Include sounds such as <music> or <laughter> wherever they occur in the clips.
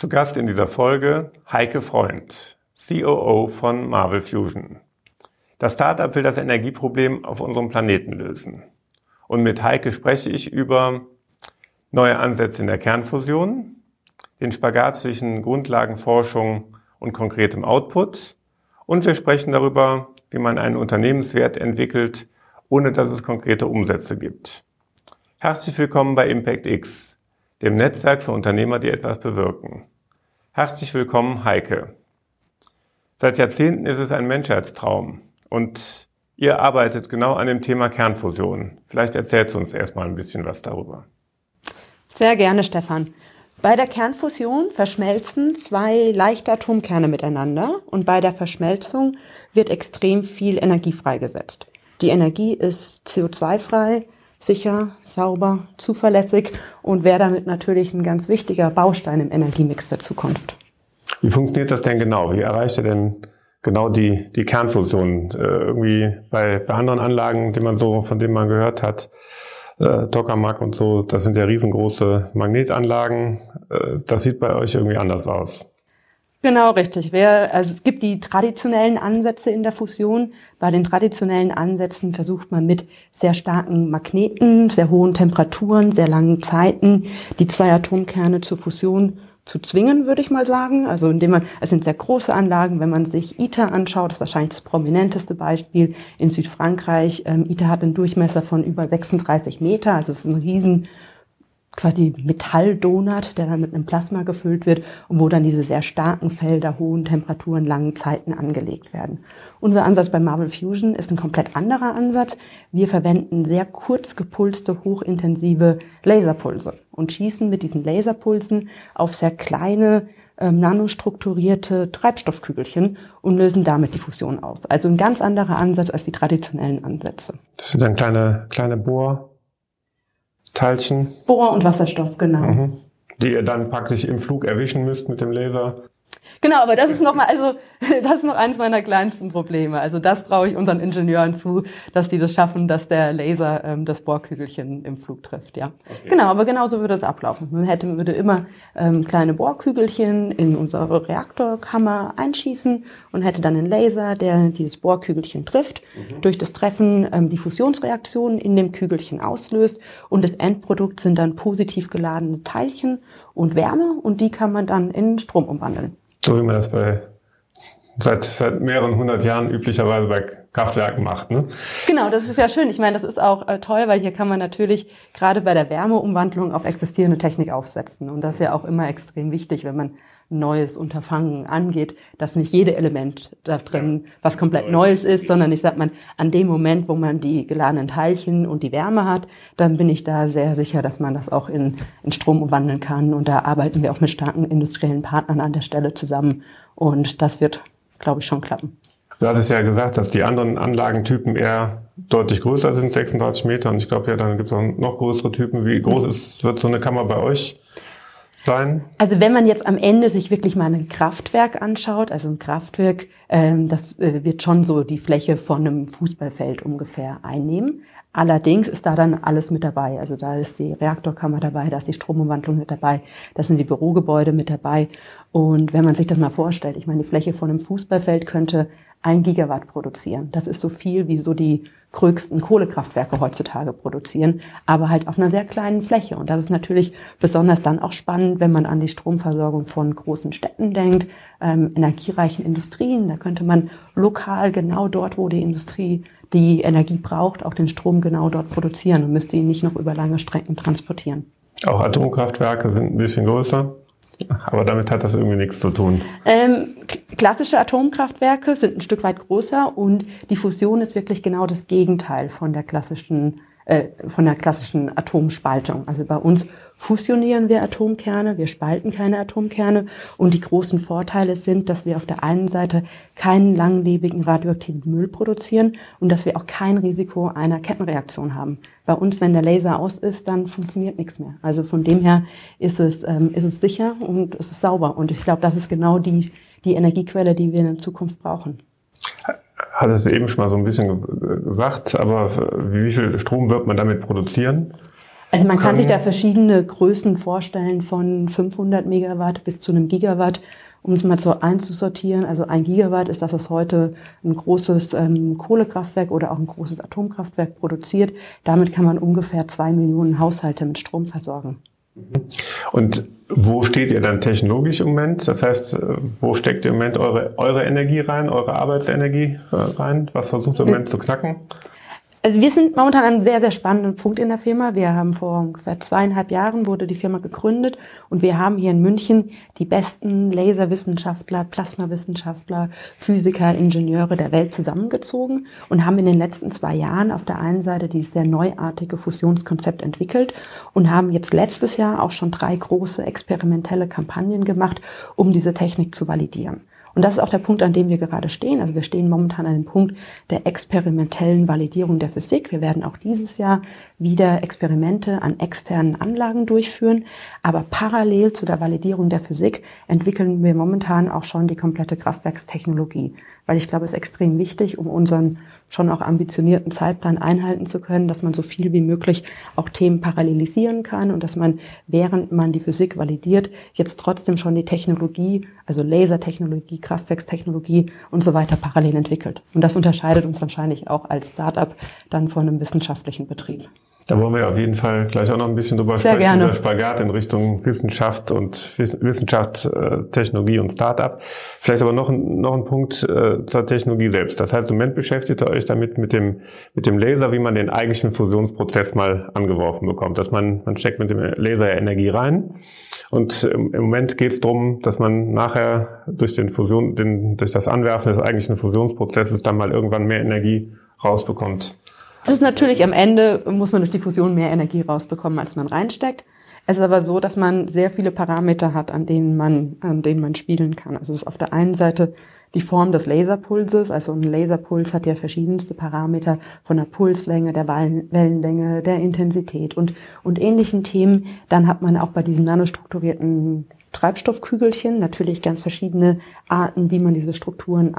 Zu Gast in dieser Folge Heike Freund, COO von Marvel Fusion. Das Startup will das Energieproblem auf unserem Planeten lösen. Und mit Heike spreche ich über neue Ansätze in der Kernfusion, den Spagat zwischen Grundlagenforschung und konkretem Output und wir sprechen darüber, wie man einen Unternehmenswert entwickelt, ohne dass es konkrete Umsätze gibt. Herzlich willkommen bei Impact X, dem Netzwerk für Unternehmer, die etwas bewirken. Herzlich willkommen, Heike. Seit Jahrzehnten ist es ein Menschheitstraum und ihr arbeitet genau an dem Thema Kernfusion. Vielleicht erzählst du uns erstmal ein bisschen was darüber. Sehr gerne, Stefan. Bei der Kernfusion verschmelzen zwei leichte Atomkerne miteinander und bei der Verschmelzung wird extrem viel Energie freigesetzt. Die Energie ist CO2-frei, sicher, sauber, zuverlässig und wäre damit natürlich ein ganz wichtiger Baustein im Energiemix der Zukunft. Wie funktioniert das denn genau? Wie erreicht ihr denn genau die, die Kernfusion? Äh, irgendwie bei, bei anderen Anlagen, die man so, von denen man gehört hat, äh, Tokamak und so, das sind ja riesengroße Magnetanlagen. Äh, das sieht bei euch irgendwie anders aus. Genau, richtig. Wer, also es gibt die traditionellen Ansätze in der Fusion. Bei den traditionellen Ansätzen versucht man mit sehr starken Magneten, sehr hohen Temperaturen, sehr langen Zeiten die zwei Atomkerne zur Fusion zu zwingen, würde ich mal sagen. Also indem man, es sind sehr große Anlagen. Wenn man sich ITER anschaut, das ist wahrscheinlich das prominenteste Beispiel in Südfrankreich. Ähm, ITER hat einen Durchmesser von über 36 Meter, also es ist ein riesen quasi Metalldonut, der dann mit einem Plasma gefüllt wird und wo dann diese sehr starken Felder, hohen Temperaturen, langen Zeiten angelegt werden. Unser Ansatz bei Marvel Fusion ist ein komplett anderer Ansatz. Wir verwenden sehr kurz gepulste, hochintensive Laserpulse und schießen mit diesen Laserpulsen auf sehr kleine, ähm, nanostrukturierte Treibstoffkügelchen und lösen damit die Fusion aus. Also ein ganz anderer Ansatz als die traditionellen Ansätze. Das sind dann kleine, kleine Bohr Teilchen. Bohr und Wasserstoff, genau. Mhm. Die ihr dann praktisch im Flug erwischen müsst mit dem Laser. Genau, aber das ist noch mal, also <laughs> das ist noch eines meiner kleinsten Probleme. Also das traue ich unseren Ingenieuren zu, dass die das schaffen, dass der Laser ähm, das Bohrkügelchen im Flug trifft. Ja, okay. genau. Aber genauso würde es ablaufen. Man hätte würde immer ähm, kleine Bohrkügelchen in unsere Reaktorkammer einschießen und hätte dann einen Laser, der dieses Bohrkügelchen trifft. Mhm. Durch das Treffen ähm, die Fusionsreaktion in dem Kügelchen auslöst und das Endprodukt sind dann positiv geladene Teilchen und Wärme und die kann man dann in Strom umwandeln. So wie man das bei seit, seit mehreren hundert Jahren üblicherweise bei Kraftwerken macht. Ne? Genau, das ist ja schön. Ich meine, das ist auch äh, toll, weil hier kann man natürlich gerade bei der Wärmeumwandlung auf existierende Technik aufsetzen. Und das ist ja auch immer extrem wichtig, wenn man neues Unterfangen angeht, dass nicht jede Element da drin was komplett Neues ist, sondern ich sag mal, an dem Moment, wo man die geladenen Teilchen und die Wärme hat, dann bin ich da sehr sicher, dass man das auch in, in Strom umwandeln kann. Und da arbeiten wir auch mit starken industriellen Partnern an der Stelle zusammen. Und das wird glaube ich, schon klappen. Du hattest ja gesagt, dass die anderen Anlagentypen eher deutlich größer sind, 36 Meter. Und ich glaube ja, dann gibt es auch noch größere Typen. Wie groß ist, wird so eine Kammer bei euch sein? Also wenn man jetzt am Ende sich wirklich mal ein Kraftwerk anschaut, also ein Kraftwerk, ähm, das äh, wird schon so die Fläche von einem Fußballfeld ungefähr einnehmen. Allerdings ist da dann alles mit dabei. Also da ist die Reaktorkammer dabei, da ist die Stromumwandlung mit dabei, da sind die Bürogebäude mit dabei. Und wenn man sich das mal vorstellt, ich meine, die Fläche von einem Fußballfeld könnte ein Gigawatt produzieren. Das ist so viel, wie so die größten Kohlekraftwerke heutzutage produzieren, aber halt auf einer sehr kleinen Fläche. Und das ist natürlich besonders dann auch spannend, wenn man an die Stromversorgung von großen Städten denkt, ähm, energiereichen Industrien. Da könnte man lokal genau dort, wo die Industrie die Energie braucht, auch den Strom genau dort produzieren und müsste ihn nicht noch über lange Strecken transportieren. Auch Atomkraftwerke sind ein bisschen größer. Aber damit hat das irgendwie nichts zu tun. Ähm, klassische Atomkraftwerke sind ein Stück weit größer und die Fusion ist wirklich genau das Gegenteil von der klassischen äh, von der klassischen Atomspaltung. Also bei uns fusionieren wir Atomkerne, wir spalten keine Atomkerne und die großen Vorteile sind, dass wir auf der einen Seite keinen langlebigen radioaktiven Müll produzieren und dass wir auch kein Risiko einer Kettenreaktion haben. Bei uns, wenn der Laser aus ist, dann funktioniert nichts mehr. Also von dem her ist es, ähm, ist es sicher und es ist sauber. Und ich glaube, das ist genau die, die Energiequelle, die wir in Zukunft brauchen hat es eben schon mal so ein bisschen gesagt, aber wie viel Strom wird man damit produzieren? Also man kann sich da verschiedene Größen vorstellen von 500 Megawatt bis zu einem Gigawatt. Um es mal so einzusortieren, also ein Gigawatt ist das, was heute ein großes ähm, Kohlekraftwerk oder auch ein großes Atomkraftwerk produziert. Damit kann man ungefähr zwei Millionen Haushalte mit Strom versorgen. Und wo steht ihr dann technologisch im Moment? Das heißt, wo steckt ihr im Moment eure, eure Energie rein, eure Arbeitsenergie äh, rein? Was versucht ihr im Moment zu knacken? Also wir sind momentan an einem sehr, sehr spannenden Punkt in der Firma. Wir haben vor ungefähr zweieinhalb Jahren wurde die Firma gegründet und wir haben hier in München die besten Laserwissenschaftler, Plasmawissenschaftler, Physiker, Ingenieure der Welt zusammengezogen und haben in den letzten zwei Jahren auf der einen Seite dieses sehr neuartige Fusionskonzept entwickelt und haben jetzt letztes Jahr auch schon drei große experimentelle Kampagnen gemacht, um diese Technik zu validieren. Und das ist auch der Punkt, an dem wir gerade stehen. Also wir stehen momentan an dem Punkt der experimentellen Validierung der Physik. Wir werden auch dieses Jahr wieder Experimente an externen Anlagen durchführen. Aber parallel zu der Validierung der Physik entwickeln wir momentan auch schon die komplette Kraftwerkstechnologie. Weil ich glaube, es ist extrem wichtig, um unseren schon auch ambitionierten Zeitplan einhalten zu können, dass man so viel wie möglich auch Themen parallelisieren kann und dass man, während man die Physik validiert, jetzt trotzdem schon die Technologie, also Lasertechnologie, Kraftwerkstechnologie und so weiter parallel entwickelt. Und das unterscheidet uns wahrscheinlich auch als Startup dann von einem wissenschaftlichen Betrieb. Da wollen wir auf jeden Fall gleich auch noch ein bisschen drüber Sehr sprechen, gerne. dieser Spagat in Richtung Wissenschaft und Wissenschaft, äh, Technologie und Startup. Vielleicht aber noch, ein, noch ein Punkt äh, zur Technologie selbst. Das heißt, im Moment beschäftigt ihr euch damit mit dem, mit dem Laser, wie man den eigentlichen Fusionsprozess mal angeworfen bekommt. Dass man, man steckt mit dem Laser Energie rein und im, im Moment geht es darum, dass man nachher durch den Fusion, den, durch das Anwerfen des eigentlichen Fusionsprozesses dann mal irgendwann mehr Energie rausbekommt. Es ist natürlich am Ende, muss man durch die Fusion mehr Energie rausbekommen, als man reinsteckt. Es ist aber so, dass man sehr viele Parameter hat, an denen man, an denen man spielen kann. Also es ist auf der einen Seite die Form des Laserpulses. Also ein Laserpuls hat ja verschiedenste Parameter von der Pulslänge, der Wellenlänge, der Intensität und, und ähnlichen Themen. Dann hat man auch bei diesen nanostrukturierten Treibstoffkügelchen, natürlich ganz verschiedene Arten, wie man diese Strukturen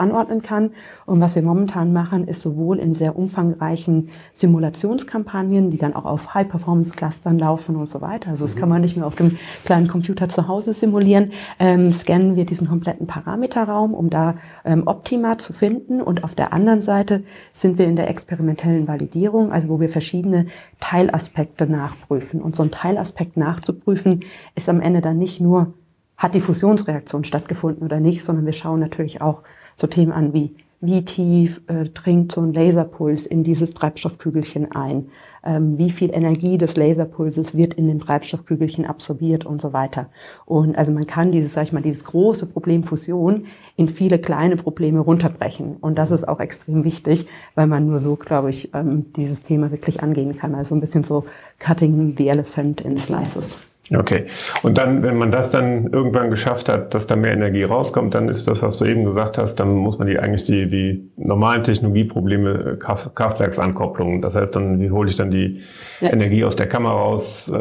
anordnen kann. Und was wir momentan machen, ist sowohl in sehr umfangreichen Simulationskampagnen, die dann auch auf High-Performance-Clustern laufen und so weiter. Also das kann man nicht nur auf dem kleinen Computer zu Hause simulieren. Ähm, scannen wir diesen kompletten Parameterraum, um da ähm, Optima zu finden. Und auf der anderen Seite sind wir in der experimentellen Validierung, also wo wir verschiedene Teilaspekte nachprüfen. Und so ein Teilaspekt nachzuprüfen, ist am Ende dann nicht nur, hat die Fusionsreaktion stattgefunden oder nicht, sondern wir schauen natürlich auch so Themen an wie, wie tief äh, dringt so ein Laserpuls in dieses Treibstoffkügelchen ein, ähm, wie viel Energie des Laserpulses wird in dem Treibstoffkügelchen absorbiert und so weiter. Und also man kann dieses, sag ich mal, dieses große Problem Fusion in viele kleine Probleme runterbrechen. Und das ist auch extrem wichtig, weil man nur so, glaube ich, ähm, dieses Thema wirklich angehen kann. Also ein bisschen so cutting the elephant in slices. Okay. Und dann, wenn man das dann irgendwann geschafft hat, dass da mehr Energie rauskommt, dann ist das, was du eben gesagt hast, dann muss man die eigentlich die, die normalen Technologieprobleme, äh, Kraft, Kraftwerksankopplungen. Das heißt, dann wie hole ich dann die ja. Energie aus der Kammer raus äh,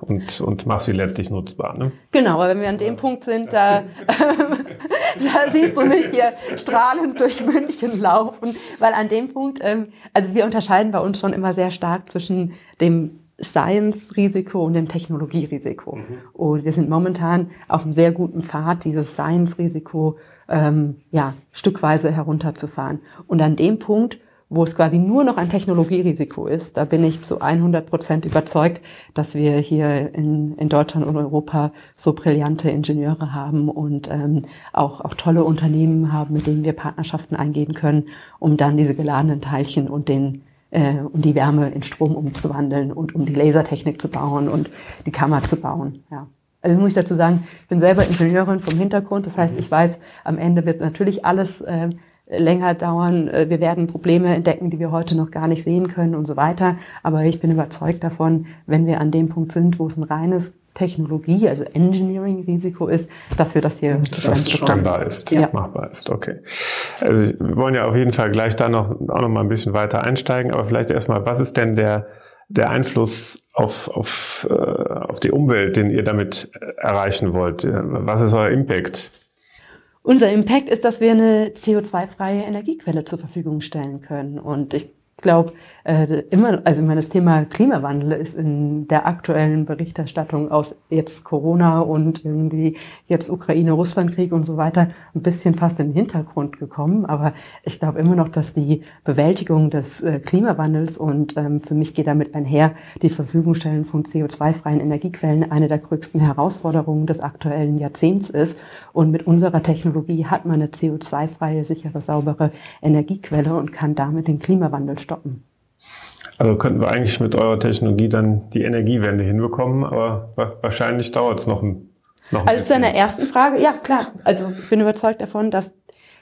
und, und mache sie letztlich nutzbar. Ne? Genau, aber wenn wir an dem Punkt sind, da, <laughs> da siehst du mich hier strahlend durch München laufen, weil an dem Punkt, ähm, also wir unterscheiden bei uns schon immer sehr stark zwischen dem Science-Risiko und dem Technologierisiko. Mhm. Und wir sind momentan auf einem sehr guten Pfad, dieses Science-Risiko ähm, ja, stückweise herunterzufahren. Und an dem Punkt, wo es quasi nur noch ein Technologierisiko ist, da bin ich zu 100 Prozent überzeugt, dass wir hier in, in Deutschland und Europa so brillante Ingenieure haben und ähm, auch, auch tolle Unternehmen haben, mit denen wir Partnerschaften eingehen können, um dann diese geladenen Teilchen und den äh, um die Wärme in Strom umzuwandeln und um die Lasertechnik zu bauen und die Kammer zu bauen. Ja. Also muss ich dazu sagen, ich bin selber Ingenieurin vom Hintergrund. Das heißt, ich weiß, am Ende wird natürlich alles äh, länger dauern. Äh, wir werden Probleme entdecken, die wir heute noch gar nicht sehen können und so weiter. Aber ich bin überzeugt davon, wenn wir an dem Punkt sind, wo es ein reines Technologie, also Engineering-Risiko ist, dass wir das hier dass das Standard ist, ja. machbar ist. Okay. Also wir wollen ja auf jeden Fall gleich da noch auch noch mal ein bisschen weiter einsteigen, aber vielleicht erstmal, was ist denn der der Einfluss auf, auf, äh, auf die Umwelt, den ihr damit erreichen wollt? Was ist euer Impact? Unser Impact ist, dass wir eine CO2-freie Energiequelle zur Verfügung stellen können. Und ich glaube, äh, immer, also meine, das Thema Klimawandel ist in der aktuellen Berichterstattung aus jetzt Corona und irgendwie jetzt Ukraine-Russland-Krieg und so weiter ein bisschen fast in den Hintergrund gekommen. Aber ich glaube immer noch, dass die Bewältigung des äh, Klimawandels und ähm, für mich geht damit einher die Verfügungstellen von CO2-freien Energiequellen eine der größten Herausforderungen des aktuellen Jahrzehnts ist. Und mit unserer Technologie hat man eine CO2-freie, sichere, saubere Energiequelle und kann damit den Klimawandel stoppen. Also könnten wir eigentlich mit eurer Technologie dann die Energiewende hinbekommen, aber wahrscheinlich dauert es noch ein, noch ein Also zu deiner ersten Frage, ja klar. Also ich bin überzeugt davon, dass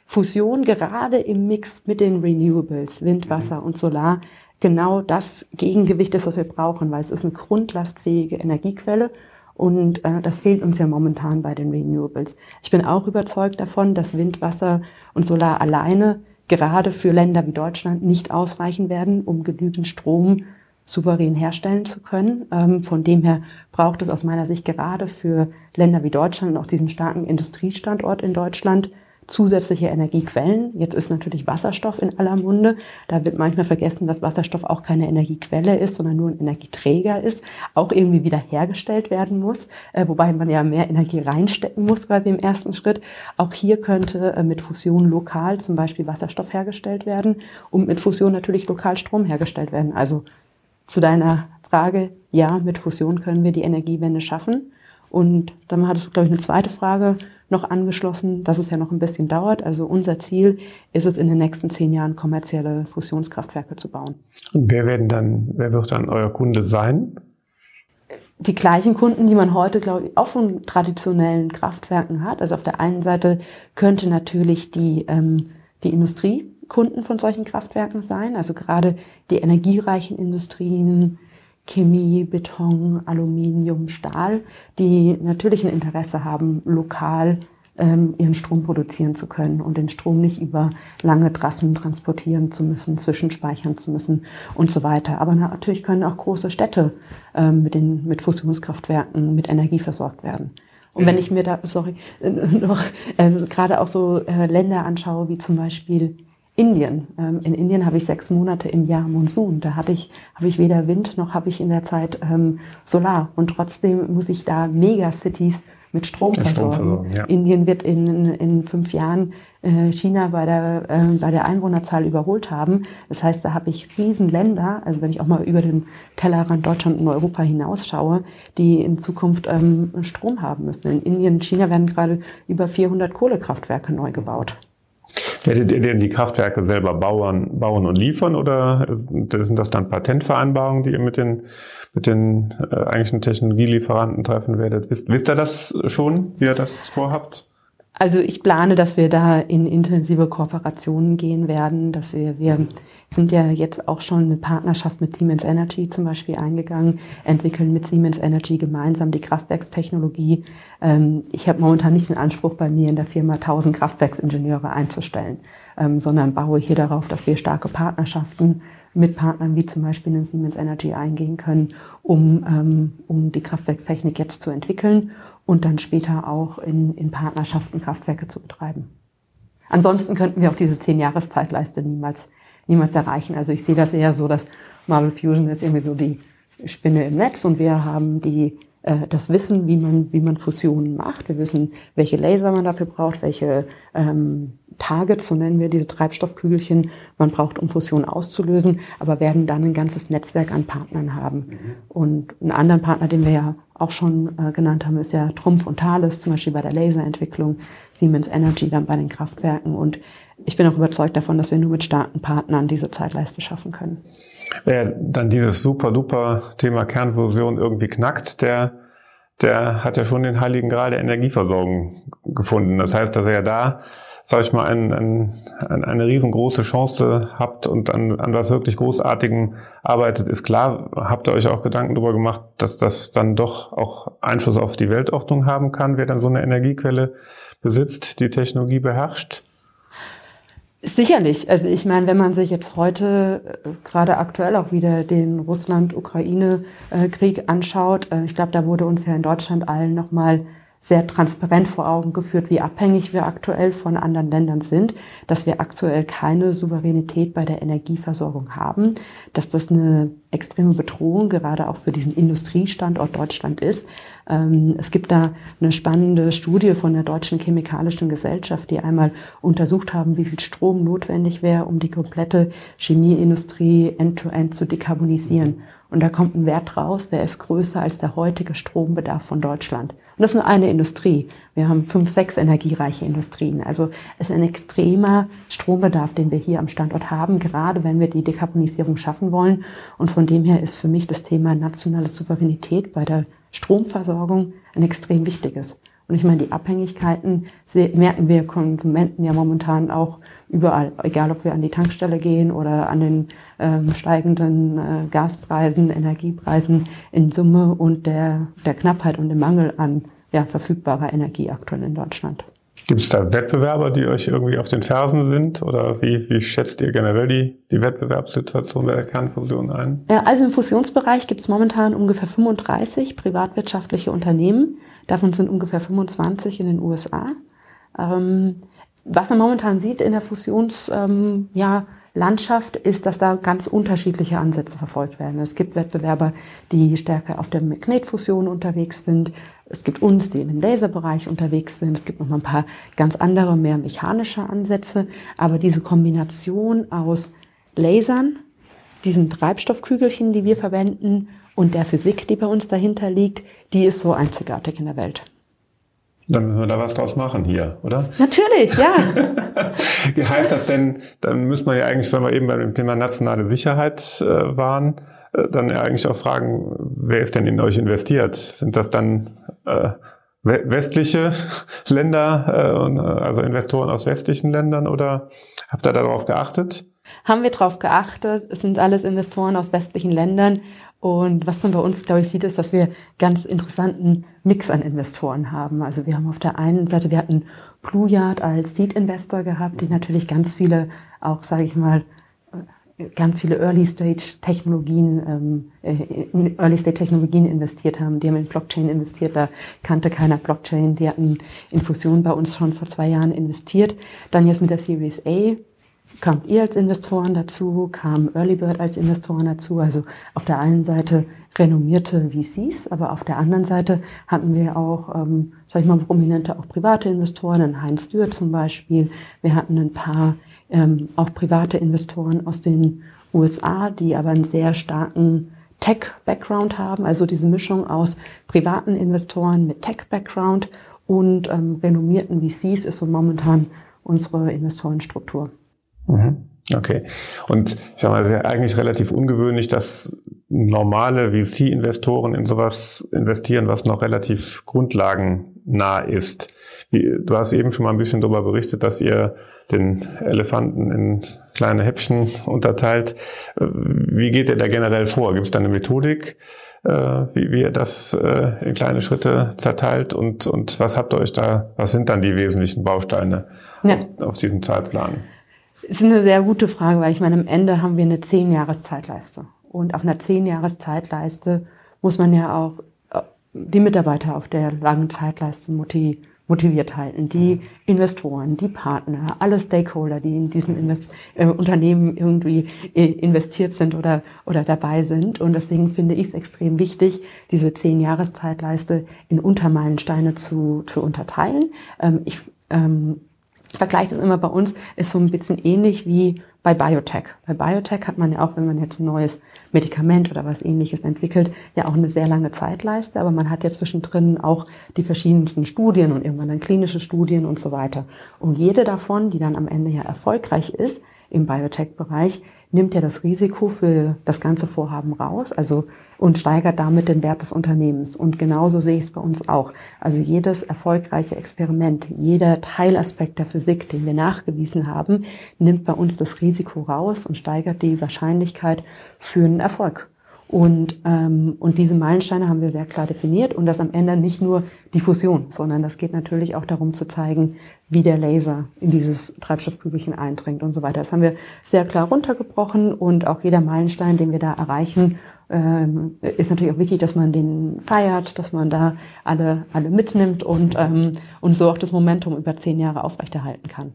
Fusion gerade im Mix mit den Renewables, Wind, Wasser und Solar, genau das Gegengewicht ist, was wir brauchen, weil es ist eine grundlastfähige Energiequelle und äh, das fehlt uns ja momentan bei den Renewables. Ich bin auch überzeugt davon, dass Wind, Wasser und Solar alleine gerade für Länder wie Deutschland nicht ausreichen werden, um genügend Strom souverän herstellen zu können. Ähm, von dem her braucht es aus meiner Sicht gerade für Länder wie Deutschland und auch diesen starken Industriestandort in Deutschland zusätzliche Energiequellen. Jetzt ist natürlich Wasserstoff in aller Munde. Da wird manchmal vergessen, dass Wasserstoff auch keine Energiequelle ist, sondern nur ein Energieträger ist, auch irgendwie wieder hergestellt werden muss, äh, wobei man ja mehr Energie reinstecken muss quasi im ersten Schritt. Auch hier könnte äh, mit Fusion lokal zum Beispiel Wasserstoff hergestellt werden und mit Fusion natürlich lokal Strom hergestellt werden. Also zu deiner Frage, ja, mit Fusion können wir die Energiewende schaffen. Und dann hattest du, glaube ich, eine zweite Frage noch angeschlossen, dass es ja noch ein bisschen dauert. Also unser Ziel ist es, in den nächsten zehn Jahren kommerzielle Fusionskraftwerke zu bauen. Und wer werden dann, wer wird dann euer Kunde sein? Die gleichen Kunden, die man heute, glaube ich, auch von traditionellen Kraftwerken hat. Also auf der einen Seite könnte natürlich die, ähm, die Industrie Kunden von solchen Kraftwerken sein. Also gerade die energiereichen Industrien, Chemie, Beton, Aluminium, Stahl, die natürlich ein Interesse haben, lokal ähm, ihren Strom produzieren zu können und den Strom nicht über lange Trassen transportieren zu müssen, zwischenspeichern zu müssen und so weiter. Aber natürlich können auch große Städte ähm, mit, den, mit Fusionskraftwerken mit Energie versorgt werden. Und wenn ich mir da, sorry, <laughs> noch äh, gerade auch so äh, Länder anschaue, wie zum Beispiel Indien. Ähm, in Indien habe ich sechs Monate im Jahr Monsun. Da hatte ich, habe ich weder Wind noch habe ich in der Zeit ähm, Solar. Und trotzdem muss ich da Megacities mit Strom versorgen. Ja. Indien wird in, in fünf Jahren äh, China bei der, äh, bei der Einwohnerzahl überholt haben. Das heißt, da habe ich Riesenländer, also wenn ich auch mal über den Tellerrand Deutschland und Europa hinausschaue, die in Zukunft ähm, Strom haben müssen. In Indien und China werden gerade über 400 Kohlekraftwerke neu gebaut. Werdet ihr denn die Kraftwerke selber bauen, bauen und liefern oder sind das dann Patentvereinbarungen, die ihr mit den, mit den äh, eigentlichen Technologielieferanten treffen werdet? Wisst, wisst ihr das schon, wie ihr das vorhabt? Also ich plane, dass wir da in intensive Kooperationen gehen werden, dass wir, wir sind ja jetzt auch schon eine Partnerschaft mit Siemens Energy zum Beispiel eingegangen, entwickeln mit Siemens Energy gemeinsam die Kraftwerkstechnologie. Ähm, ich habe momentan nicht den Anspruch, bei mir in der Firma 1000 Kraftwerksingenieure einzustellen, ähm, sondern baue hier darauf, dass wir starke Partnerschaften mit Partnern wie zum Beispiel in Siemens Energy eingehen können, um, ähm, um die Kraftwerkstechnik jetzt zu entwickeln und dann später auch in, in Partnerschaften Kraftwerke zu betreiben. Ansonsten könnten wir auch diese zehn Jahreszeitleiste niemals, niemals erreichen. Also ich sehe das eher so, dass Marvel Fusion ist irgendwie so die Spinne im Netz und wir haben die das Wissen, wie man, wie man Fusionen macht. Wir wissen, welche Laser man dafür braucht, welche ähm, Targets, so nennen wir diese Treibstoffkügelchen, man braucht, um Fusion auszulösen, aber werden dann ein ganzes Netzwerk an Partnern haben. Mhm. Und einen anderen Partner, den wir ja auch schon äh, genannt haben, ist ja Trumpf und Thales, zum Beispiel bei der Laserentwicklung, Siemens Energy dann bei den Kraftwerken. Und ich bin auch überzeugt davon, dass wir nur mit starken Partnern diese Zeitleiste schaffen können. Wer dann dieses super duper Thema Kernfusion irgendwie knackt, der, der hat ja schon den heiligen Gral der Energieversorgung gefunden. Das heißt, dass er ja da sage ich mal, ein, ein, eine riesengroße Chance habt und an, an was wirklich Großartigem arbeitet, ist klar. Habt ihr euch auch Gedanken darüber gemacht, dass das dann doch auch Einfluss auf die Weltordnung haben kann, wer dann so eine Energiequelle besitzt, die Technologie beherrscht? Sicherlich. Also ich meine, wenn man sich jetzt heute äh, gerade aktuell auch wieder den Russland-Ukraine-Krieg anschaut, äh, ich glaube, da wurde uns ja in Deutschland allen nochmal sehr transparent vor Augen geführt, wie abhängig wir aktuell von anderen Ländern sind, dass wir aktuell keine Souveränität bei der Energieversorgung haben, dass das eine extreme Bedrohung gerade auch für diesen Industriestandort Deutschland ist. Ähm, es gibt da eine spannende Studie von der Deutschen Chemikalischen Gesellschaft, die einmal untersucht haben, wie viel Strom notwendig wäre, um die komplette Chemieindustrie end-to-end -end zu dekarbonisieren. Und da kommt ein Wert raus, der ist größer als der heutige Strombedarf von Deutschland. Und das ist nur eine Industrie. Wir haben fünf, sechs energiereiche Industrien. Also es ist ein extremer Strombedarf, den wir hier am Standort haben, gerade wenn wir die Dekarbonisierung schaffen wollen. Und von dem her ist für mich das Thema nationale Souveränität bei der Stromversorgung ein extrem wichtiges. Und ich meine, die Abhängigkeiten merken wir Konsumenten ja momentan auch überall, egal ob wir an die Tankstelle gehen oder an den ähm, steigenden äh, Gaspreisen, Energiepreisen in Summe und der, der Knappheit und dem Mangel an ja, verfügbarer Energie aktuell in Deutschland. Gibt es da Wettbewerber, die euch irgendwie auf den Fersen sind? Oder wie, wie schätzt ihr generell die, die Wettbewerbssituation bei der Kernfusion ein? Also im Fusionsbereich gibt es momentan ungefähr 35 privatwirtschaftliche Unternehmen. Davon sind ungefähr 25 in den USA. Ähm, was man momentan sieht in der Fusions, ähm, ja, Landschaft ist, dass da ganz unterschiedliche Ansätze verfolgt werden. Es gibt Wettbewerber, die stärker auf der Magnetfusion unterwegs sind. Es gibt uns, die im Laserbereich unterwegs sind. Es gibt noch ein paar ganz andere, mehr mechanische Ansätze. Aber diese Kombination aus Lasern, diesen Treibstoffkügelchen, die wir verwenden und der Physik, die bei uns dahinter liegt, die ist so einzigartig in der Welt. Dann müssen wir da was draus machen hier, oder? Natürlich, ja. <laughs> Wie heißt das denn? Dann müssen wir ja eigentlich, wenn wir eben beim Thema nationale Sicherheit äh, waren, äh, dann ja eigentlich auch fragen, wer ist denn in euch investiert? Sind das dann äh, westliche <laughs> Länder, äh, äh, also Investoren aus westlichen Ländern oder habt ihr darauf geachtet? Haben wir darauf geachtet. Es sind alles Investoren aus westlichen Ländern. Und was man bei uns, glaube ich, sieht, ist, dass wir ganz interessanten Mix an Investoren haben. Also wir haben auf der einen Seite, wir hatten Blue Yard als Seed-Investor gehabt, die natürlich ganz viele, auch sage ich mal, ganz viele Early-Stage-Technologien, ähm, äh, Early-Stage-Technologien investiert haben. Die haben in Blockchain investiert, da kannte keiner Blockchain. Die hatten in Fusion bei uns schon vor zwei Jahren investiert. Dann jetzt mit der Series A kamt ihr als Investoren dazu, kam Earlybird als Investoren dazu. Also auf der einen Seite renommierte VCs, aber auf der anderen Seite hatten wir auch, ähm, sag ich mal, prominente auch private Investoren, Heinz Dürr zum Beispiel. Wir hatten ein paar ähm, auch private Investoren aus den USA, die aber einen sehr starken Tech-Background haben, also diese Mischung aus privaten Investoren mit Tech-Background und ähm, renommierten VCs ist so momentan unsere Investorenstruktur. Mhm. Okay. Und ich sage mal, es ist ja eigentlich relativ ungewöhnlich, dass normale VC-Investoren in sowas investieren, was noch relativ grundlagennah ist. Du hast eben schon mal ein bisschen darüber berichtet, dass ihr den Elefanten in kleine Häppchen unterteilt. Wie geht ihr da generell vor? Gibt es da eine Methodik, äh, wie, wie ihr das äh, in kleine Schritte zerteilt und, und was habt ihr euch da, was sind dann die wesentlichen Bausteine ja. auf, auf diesem Zeitplan? ist eine sehr gute Frage, weil ich meine, am Ende haben wir eine zehn Jahres Zeitleiste. Und auf einer zehn Jahres muss man ja auch äh, die Mitarbeiter auf der langen Zeitleiste motiviert halten, die Investoren, die Partner, alle Stakeholder, die in diesen Invest äh, Unternehmen irgendwie äh, investiert sind oder, oder dabei sind. Und deswegen finde ich es extrem wichtig, diese zehn Jahres Zeitleiste in Untermeilensteine zu, zu unterteilen. Ähm, ich ähm, ich vergleiche das immer bei uns, ist so ein bisschen ähnlich wie bei Biotech. Bei Biotech hat man ja auch, wenn man jetzt ein neues Medikament oder was ähnliches entwickelt, ja auch eine sehr lange Zeitleiste, aber man hat ja zwischendrin auch die verschiedensten Studien und irgendwann dann klinische Studien und so weiter. Und jede davon, die dann am Ende ja erfolgreich ist im Biotech-Bereich, nimmt ja das Risiko für das ganze Vorhaben raus, also und steigert damit den Wert des Unternehmens. Und genauso sehe ich es bei uns auch. Also jedes erfolgreiche Experiment, jeder Teilaspekt der Physik, den wir nachgewiesen haben, nimmt bei uns das Risiko raus und steigert die Wahrscheinlichkeit für einen Erfolg. Und, ähm, und diese Meilensteine haben wir sehr klar definiert und das am Ende nicht nur die Fusion, sondern das geht natürlich auch darum zu zeigen, wie der Laser in dieses Treibstoffkügelchen eindringt und so weiter. Das haben wir sehr klar runtergebrochen und auch jeder Meilenstein, den wir da erreichen, ähm, ist natürlich auch wichtig, dass man den feiert, dass man da alle, alle mitnimmt und, ähm, und so auch das Momentum über zehn Jahre aufrechterhalten kann.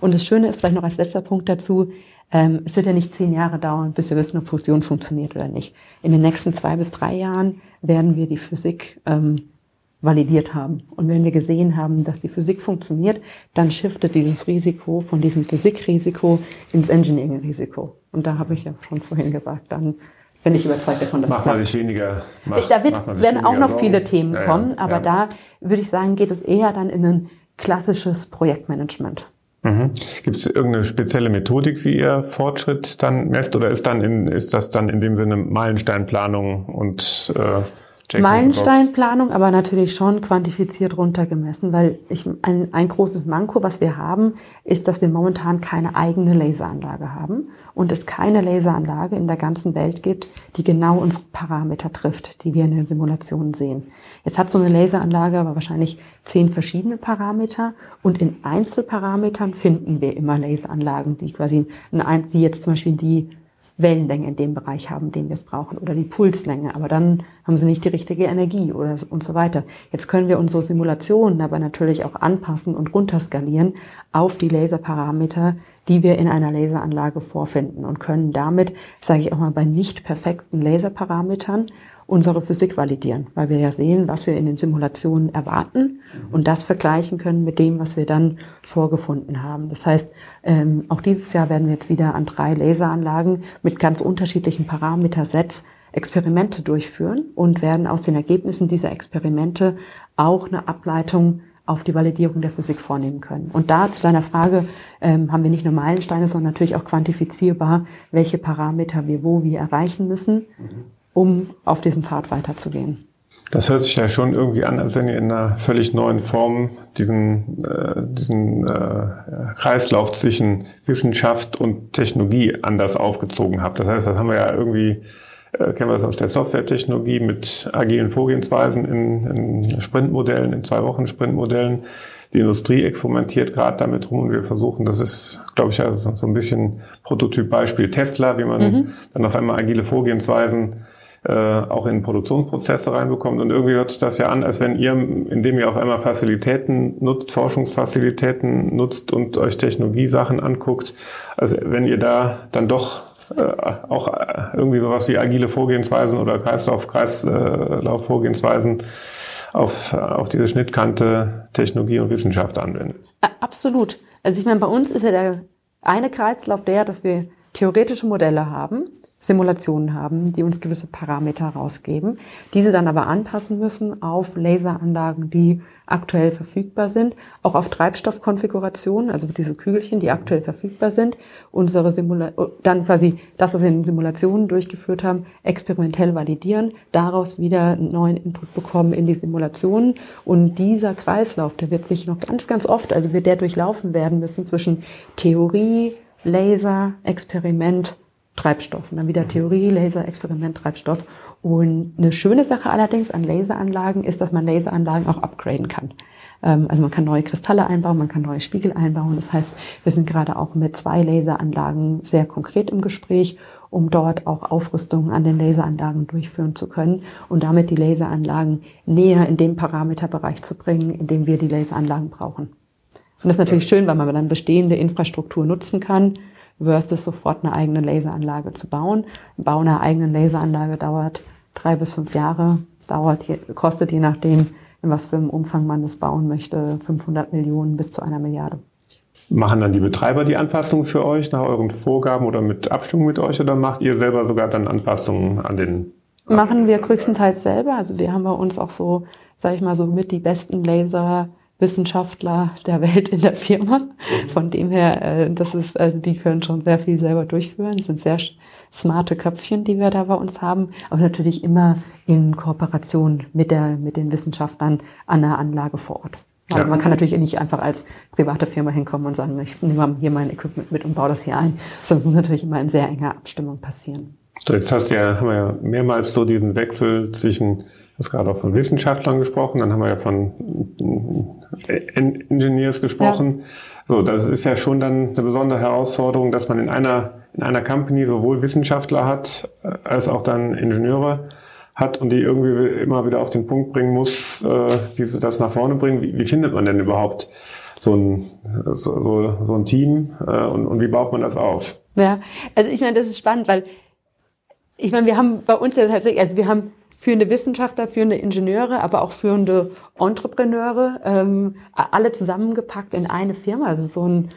Und das Schöne ist vielleicht noch als letzter Punkt dazu, ähm, es wird ja nicht zehn Jahre dauern, bis wir wissen, ob Fusion funktioniert oder nicht. In den nächsten zwei bis drei Jahren werden wir die Physik ähm, validiert haben. Und wenn wir gesehen haben, dass die Physik funktioniert, dann shiftet dieses Risiko von diesem Physikrisiko ins Engineering-Risiko. Und da habe ich ja schon vorhin gesagt, dann bin ich überzeugt davon, dass macht man sich weniger. Macht, da wird, werden auch noch Sorgen. viele Themen ja, kommen, aber ja. da würde ich sagen, geht es eher dann in ein klassisches Projektmanagement. Mhm. Gibt es irgendeine spezielle Methodik, wie ihr Fortschritt dann messt, oder ist dann in, ist das dann in dem Sinne Meilensteinplanung und äh, Meilensteinplanung, aber natürlich schon quantifiziert runtergemessen, weil ich, ein, ein großes Manko, was wir haben, ist, dass wir momentan keine eigene Laseranlage haben und es keine Laseranlage in der ganzen Welt gibt, die genau unsere Parameter trifft, die wir in den Simulationen sehen. Jetzt hat so eine Laseranlage aber wahrscheinlich zehn verschiedene Parameter und in Einzelparametern finden wir immer Laseranlagen, die quasi, die jetzt zum Beispiel die Wellenlänge in dem Bereich haben, den wir es brauchen, oder die Pulslänge, aber dann haben sie nicht die richtige Energie oder und so weiter. Jetzt können wir unsere Simulationen aber natürlich auch anpassen und runterskalieren auf die Laserparameter, die wir in einer Laseranlage vorfinden und können damit, sage ich auch mal, bei nicht perfekten Laserparametern unsere Physik validieren, weil wir ja sehen, was wir in den Simulationen erwarten und das vergleichen können mit dem, was wir dann vorgefunden haben. Das heißt, ähm, auch dieses Jahr werden wir jetzt wieder an drei Laseranlagen mit ganz unterschiedlichen Parametersets Experimente durchführen und werden aus den Ergebnissen dieser Experimente auch eine Ableitung auf die Validierung der Physik vornehmen können. Und da zu deiner Frage ähm, haben wir nicht nur Meilensteine, sondern natürlich auch quantifizierbar, welche Parameter wir wo wie erreichen müssen. Mhm um auf diesem Pfad weiterzugehen. Das hört sich ja schon irgendwie an, als wenn ihr in einer völlig neuen Form diesen, äh, diesen äh, Kreislauf zwischen Wissenschaft und Technologie anders aufgezogen habt. Das heißt, das haben wir ja irgendwie, äh, kennen wir das aus der Softwaretechnologie mit agilen Vorgehensweisen in, in Sprintmodellen, in zwei Wochen Sprintmodellen. Die Industrie experimentiert gerade damit rum und wir versuchen, das ist, glaube ich, ja so, so ein bisschen Prototyp-Beispiel Tesla, wie man mhm. dann auf einmal agile Vorgehensweisen äh, auch in Produktionsprozesse reinbekommt. Und irgendwie hört sich das ja an, als wenn ihr, indem ihr auf einmal Facilitäten nutzt, Forschungsfacilitäten nutzt und euch Technologiesachen anguckt, also wenn ihr da dann doch äh, auch äh, irgendwie sowas wie agile Vorgehensweisen oder Kreislauf, Kreislaufvorgehensweisen auf, auf diese Schnittkante Technologie und Wissenschaft anwendet. Absolut. Also ich meine, bei uns ist ja der eine Kreislauf der, dass wir theoretische Modelle haben, Simulationen haben, die uns gewisse Parameter rausgeben, diese dann aber anpassen müssen auf Laseranlagen, die aktuell verfügbar sind, auch auf Treibstoffkonfigurationen, also diese Kügelchen, die aktuell verfügbar sind, unsere Simula dann quasi das, was wir in Simulationen durchgeführt haben, experimentell validieren, daraus wieder einen neuen Input bekommen in die Simulationen. Und dieser Kreislauf, der wird sich noch ganz, ganz oft, also wird der durchlaufen werden müssen zwischen Theorie, Laser, Experiment, Treibstoff. Und dann wieder Theorie, Laser, Experiment, Treibstoff. Und eine schöne Sache allerdings an Laseranlagen ist, dass man Laseranlagen auch upgraden kann. Ähm, also man kann neue Kristalle einbauen, man kann neue Spiegel einbauen. Das heißt, wir sind gerade auch mit zwei Laseranlagen sehr konkret im Gespräch, um dort auch Aufrüstungen an den Laseranlagen durchführen zu können und damit die Laseranlagen näher in den Parameterbereich zu bringen, in dem wir die Laseranlagen brauchen. Und das ist natürlich schön, weil man dann bestehende Infrastruktur nutzen kann versus sofort eine eigene Laseranlage zu bauen. Bau einer eigenen Laseranlage dauert drei bis fünf Jahre, dauert, kostet je nachdem, in was für einem Umfang man das bauen möchte, 500 Millionen bis zu einer Milliarde. Machen dann die Betreiber die Anpassungen für euch nach euren Vorgaben oder mit Abstimmung mit euch oder macht ihr selber sogar dann Anpassungen an den? Machen wir größtenteils selber. Also wir haben bei uns auch so, sage ich mal, so mit die besten Laser Wissenschaftler der Welt in der Firma. Von dem her, äh, das ist, äh, die können schon sehr viel selber durchführen. Das sind sehr smarte Köpfchen, die wir da bei uns haben. Aber natürlich immer in Kooperation mit der, mit den Wissenschaftlern an der Anlage vor Ort. Ja. Man kann natürlich nicht einfach als private Firma hinkommen und sagen, ich nehme hier mein Equipment mit und baue das hier ein, sondern es muss natürlich immer in sehr enger Abstimmung passieren. So, jetzt hast du ja, haben wir ja mehrmals so diesen Wechsel zwischen, hast gerade auch von Wissenschaftlern gesprochen, dann haben wir ja von Engineers gesprochen. Ja. So, das ist ja schon dann eine besondere Herausforderung, dass man in einer, in einer Company sowohl Wissenschaftler hat, äh, als auch dann Ingenieure hat und die irgendwie immer wieder auf den Punkt bringen muss, äh, wie sie das nach vorne bringen. Wie, wie findet man denn überhaupt so ein, so, so, so ein Team äh, und, und wie baut man das auf? Ja, also ich meine, das ist spannend, weil ich meine, wir haben bei uns ja tatsächlich, also wir haben führende Wissenschaftler, führende Ingenieure, aber auch führende Entrepreneure, ähm, alle zusammengepackt in eine Firma. Also so ein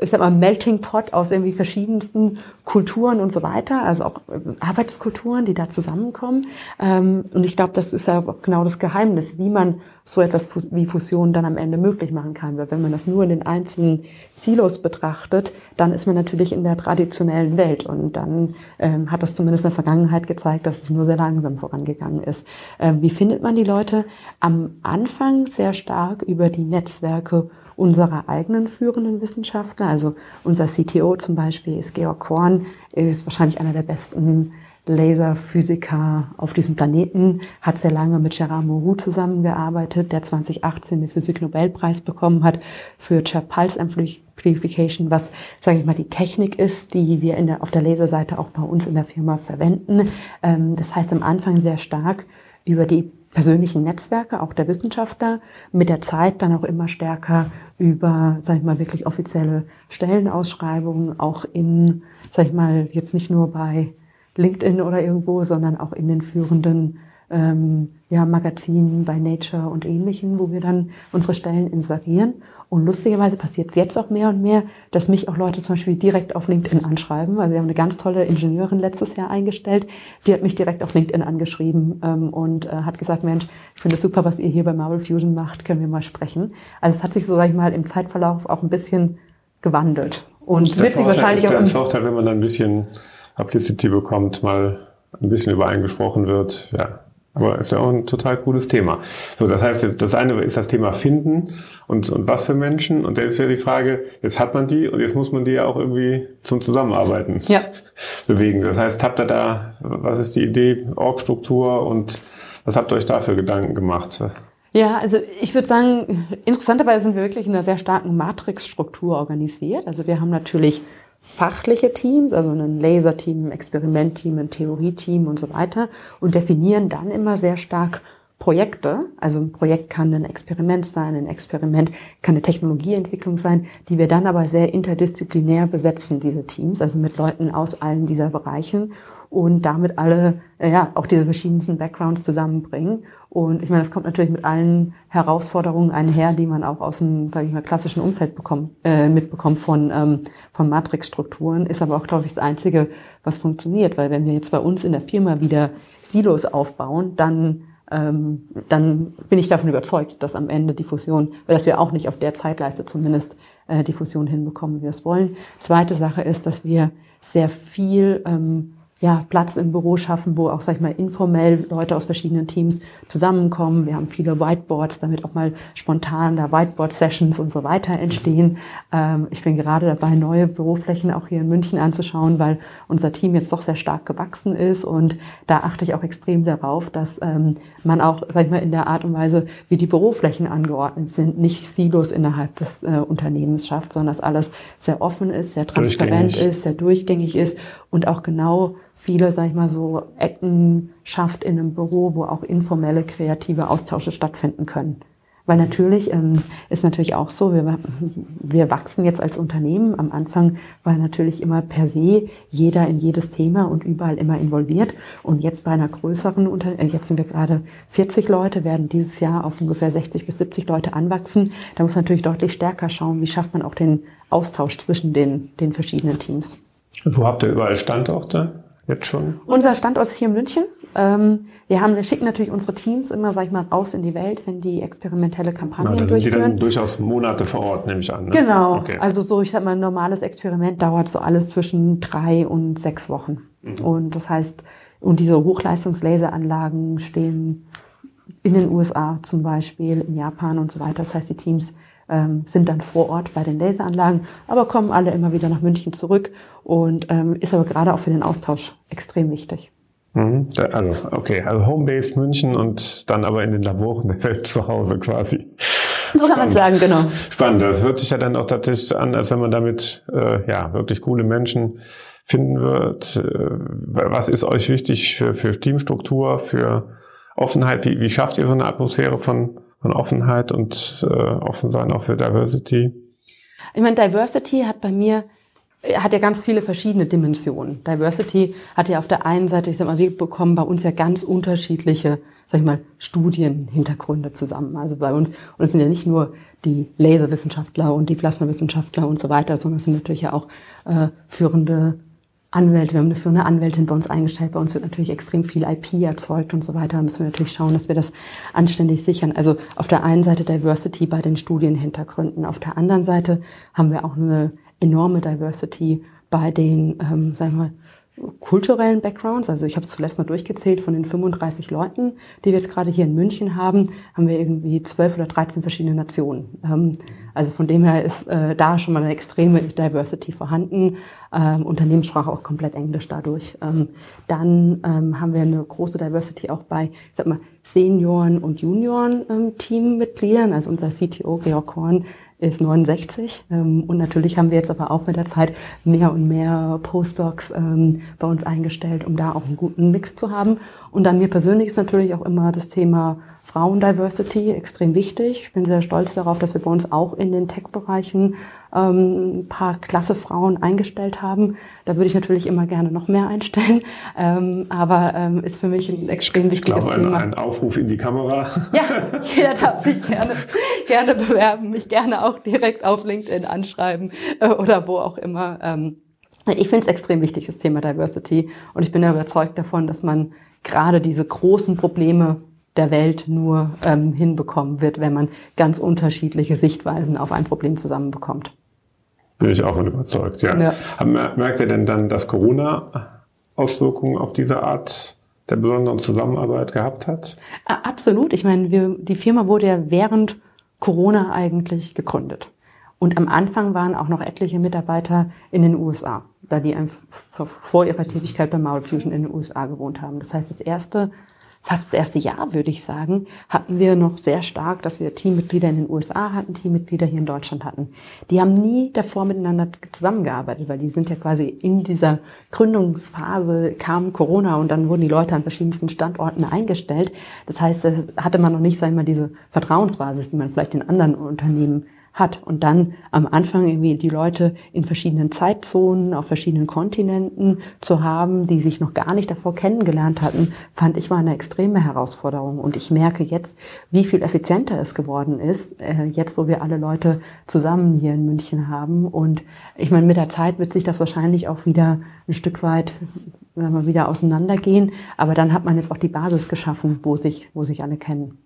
ich sag mal, Melting Pot aus irgendwie verschiedensten Kulturen und so weiter, also auch äh, Arbeitskulturen, die da zusammenkommen. Ähm, und ich glaube, das ist ja auch genau das Geheimnis, wie man so etwas wie Fusion dann am Ende möglich machen kann. Weil wenn man das nur in den einzelnen Silos betrachtet, dann ist man natürlich in der traditionellen Welt. Und dann ähm, hat das zumindest in der Vergangenheit gezeigt, dass es nur sehr langsam vorangegangen ist. Ähm, wie findet man die Leute? Am Anfang sehr stark über die Netzwerke unserer eigenen führenden Wissenschaftler. Also unser CTO zum Beispiel ist Georg Korn, ist wahrscheinlich einer der besten Laserphysiker auf diesem Planeten, hat sehr lange mit Gerard Mourou zusammengearbeitet, der 2018 den Physik-Nobelpreis bekommen hat für Chirp Pulse Amplification, was, sage ich mal, die Technik ist, die wir der, auf der Laserseite auch bei uns in der Firma verwenden. Ähm, das heißt am Anfang sehr stark über die persönlichen Netzwerke, auch der Wissenschaftler, mit der Zeit dann auch immer stärker über, sag ich mal, wirklich offizielle Stellenausschreibungen, auch in, sag ich mal, jetzt nicht nur bei LinkedIn oder irgendwo, sondern auch in den führenden ähm, ja, Magazinen bei Nature und ähnlichen, wo wir dann unsere Stellen inserieren. Und lustigerweise passiert jetzt auch mehr und mehr, dass mich auch Leute zum Beispiel direkt auf LinkedIn anschreiben. Also wir haben eine ganz tolle Ingenieurin letztes Jahr eingestellt, die hat mich direkt auf LinkedIn angeschrieben ähm, und äh, hat gesagt, Mensch, ich finde es super, was ihr hier bei Marvel Fusion macht, können wir mal sprechen. Also es hat sich so, sag ich mal, im Zeitverlauf auch ein bisschen gewandelt. Und wird sich wahrscheinlich auch... Der Vorteil, wenn man dann ein bisschen Publicity bekommt, mal ein bisschen über einen gesprochen wird, ja, aber ist ja auch ein total cooles Thema. So, das heißt, das eine ist das Thema Finden und, und was für Menschen. Und da ist ja die Frage, jetzt hat man die und jetzt muss man die ja auch irgendwie zum Zusammenarbeiten ja. bewegen. Das heißt, habt ihr da, was ist die Idee, Org-Struktur und was habt ihr euch da für Gedanken gemacht? Ja, also ich würde sagen, interessanterweise sind wir wirklich in einer sehr starken Matrix-Struktur organisiert. Also wir haben natürlich fachliche Teams, also ein Laserteam, ein Experimentteam, ein Theorieteam und so weiter und definieren dann immer sehr stark Projekte. Also ein Projekt kann ein Experiment sein, ein Experiment kann eine Technologieentwicklung sein, die wir dann aber sehr interdisziplinär besetzen, diese Teams, also mit Leuten aus allen dieser Bereichen und damit alle, äh, ja, auch diese verschiedensten Backgrounds zusammenbringen. Und ich meine, das kommt natürlich mit allen Herausforderungen einher, die man auch aus dem, sage ich mal, klassischen Umfeld bekommt, äh, mitbekommt von, ähm, von Matrixstrukturen, ist aber auch, glaube ich, das Einzige, was funktioniert. Weil wenn wir jetzt bei uns in der Firma wieder Silos aufbauen, dann ähm, dann bin ich davon überzeugt, dass am Ende die Fusion, dass wir auch nicht auf der Zeitleiste zumindest äh, die Fusion hinbekommen, wie wir es wollen. Zweite Sache ist, dass wir sehr viel ähm, ja, Platz im Büro schaffen, wo auch, sag ich mal, informell Leute aus verschiedenen Teams zusammenkommen. Wir haben viele Whiteboards, damit auch mal spontan da Whiteboard-Sessions und so weiter entstehen. Ähm, ich bin gerade dabei, neue Büroflächen auch hier in München anzuschauen, weil unser Team jetzt doch sehr stark gewachsen ist und da achte ich auch extrem darauf, dass ähm, man auch, sag ich mal, in der Art und Weise, wie die Büroflächen angeordnet sind, nicht Silos innerhalb des äh, Unternehmens schafft, sondern dass alles sehr offen ist, sehr transparent ist, sehr durchgängig ist und auch genau viele, sag ich mal, so Ecken schafft in einem Büro, wo auch informelle kreative Austausche stattfinden können. Weil natürlich ähm, ist natürlich auch so, wir, wir wachsen jetzt als Unternehmen. Am Anfang war natürlich immer per se jeder in jedes Thema und überall immer involviert. Und jetzt bei einer größeren Unternehmen, äh, jetzt sind wir gerade 40 Leute, werden dieses Jahr auf ungefähr 60 bis 70 Leute anwachsen. Da muss man natürlich deutlich stärker schauen, wie schafft man auch den Austausch zwischen den, den verschiedenen Teams. Wo habt ihr überall Standorte? Jetzt schon? Unser Standort ist hier in München. Ähm, wir haben, wir schicken natürlich unsere Teams immer, sag ich mal, raus in die Welt, wenn die experimentelle Kampagnen durchführen. Die dann durchaus Monate vor Ort, nehme ich an. Ne? Genau. Okay. Also so, ich sag mal, ein normales Experiment dauert so alles zwischen drei und sechs Wochen. Mhm. Und das heißt, und diese Hochleistungslaseranlagen stehen in den USA zum Beispiel, in Japan und so weiter. Das heißt, die Teams ähm, sind dann vor Ort bei den Laseranlagen, aber kommen alle immer wieder nach München zurück und ähm, ist aber gerade auch für den Austausch extrem wichtig. Mhm. Also, okay, also Homebase München und dann aber in den Laboren der Welt zu Hause quasi. So kann man sagen, genau. Spannend. Das hört sich ja dann auch tatsächlich an, als wenn man damit äh, ja wirklich coole Menschen finden wird. Äh, was ist euch wichtig für, für Teamstruktur, für Offenheit? Wie, wie schafft ihr so eine Atmosphäre von, von Offenheit und äh, offen sein auch für Diversity? Ich meine, Diversity hat bei mir hat ja ganz viele verschiedene Dimensionen. Diversity hat ja auf der einen Seite, ich sag mal, wir bekommen bei uns ja ganz unterschiedliche, sag ich mal, Studienhintergründe zusammen. Also bei uns, und es sind ja nicht nur die Laserwissenschaftler und die Plasmawissenschaftler und so weiter, sondern es sind natürlich ja auch äh, führende Anwälte, wir haben eine führende Anwältin bei uns eingestellt, bei uns wird natürlich extrem viel IP erzeugt und so weiter. Da müssen wir natürlich schauen, dass wir das anständig sichern. Also auf der einen Seite Diversity bei den Studienhintergründen, auf der anderen Seite haben wir auch eine enorme Diversity bei den, ähm, sagen wir mal, kulturellen Backgrounds. Also ich habe es zuletzt mal durchgezählt, von den 35 Leuten, die wir jetzt gerade hier in München haben, haben wir irgendwie 12 oder 13 verschiedene Nationen. Ähm, also von dem her ist äh, da schon mal eine extreme Diversity vorhanden. Ähm, Unternehmenssprache auch komplett Englisch dadurch. Ähm, dann ähm, haben wir eine große Diversity auch bei, ich sag mal, Senioren und Junioren ähm, Teammitgliedern. Also unser CTO Georg Korn ist 69. Ähm, und natürlich haben wir jetzt aber auch mit der Zeit mehr und mehr Postdocs ähm, bei uns eingestellt, um da auch einen guten Mix zu haben. Und dann mir persönlich ist natürlich auch immer das Thema Frauendiversity extrem wichtig. Ich bin sehr stolz darauf, dass wir bei uns auch in den Tech-Bereichen ähm, ein paar klasse Frauen eingestellt haben. Da würde ich natürlich immer gerne noch mehr einstellen. <laughs> Ähm, aber ähm, ist für mich ein extrem wichtiges ich glaube, Thema. Ein, ein Aufruf in die Kamera. <laughs> Ja, jeder darf sich gerne, gerne bewerben, mich gerne auch direkt auf LinkedIn anschreiben äh, oder wo auch immer. Ähm, ich finde es extrem wichtig, das Thema Diversity. Und ich bin ja überzeugt davon, dass man gerade diese großen Probleme der Welt nur ähm, hinbekommen wird, wenn man ganz unterschiedliche Sichtweisen auf ein Problem zusammenbekommt. Bin ich auch überzeugt, ja. ja. Merkt ihr denn dann, dass Corona Auswirkungen auf diese Art der besonderen Zusammenarbeit gehabt hat? Absolut. Ich meine, wir, die Firma wurde ja während Corona eigentlich gegründet. Und am Anfang waren auch noch etliche Mitarbeiter in den USA, da die vor ihrer Tätigkeit bei Marvel Fusion in den USA gewohnt haben. Das heißt, das erste fast das erste Jahr, würde ich sagen, hatten wir noch sehr stark, dass wir Teammitglieder in den USA hatten, Teammitglieder hier in Deutschland hatten. Die haben nie davor miteinander zusammengearbeitet, weil die sind ja quasi in dieser Gründungsphase kam Corona und dann wurden die Leute an verschiedensten Standorten eingestellt. Das heißt, das hatte man noch nicht, sag ich mal, diese Vertrauensbasis, die man vielleicht in anderen Unternehmen hat und dann am Anfang irgendwie die Leute in verschiedenen Zeitzonen, auf verschiedenen Kontinenten zu haben, die sich noch gar nicht davor kennengelernt hatten, fand ich war eine extreme Herausforderung. Und ich merke jetzt, wie viel effizienter es geworden ist, äh, jetzt wo wir alle Leute zusammen hier in München haben. Und ich meine, mit der Zeit wird sich das wahrscheinlich auch wieder ein Stück weit wenn wir wieder auseinandergehen. Aber dann hat man jetzt auch die Basis geschaffen, wo sich, wo sich alle kennen.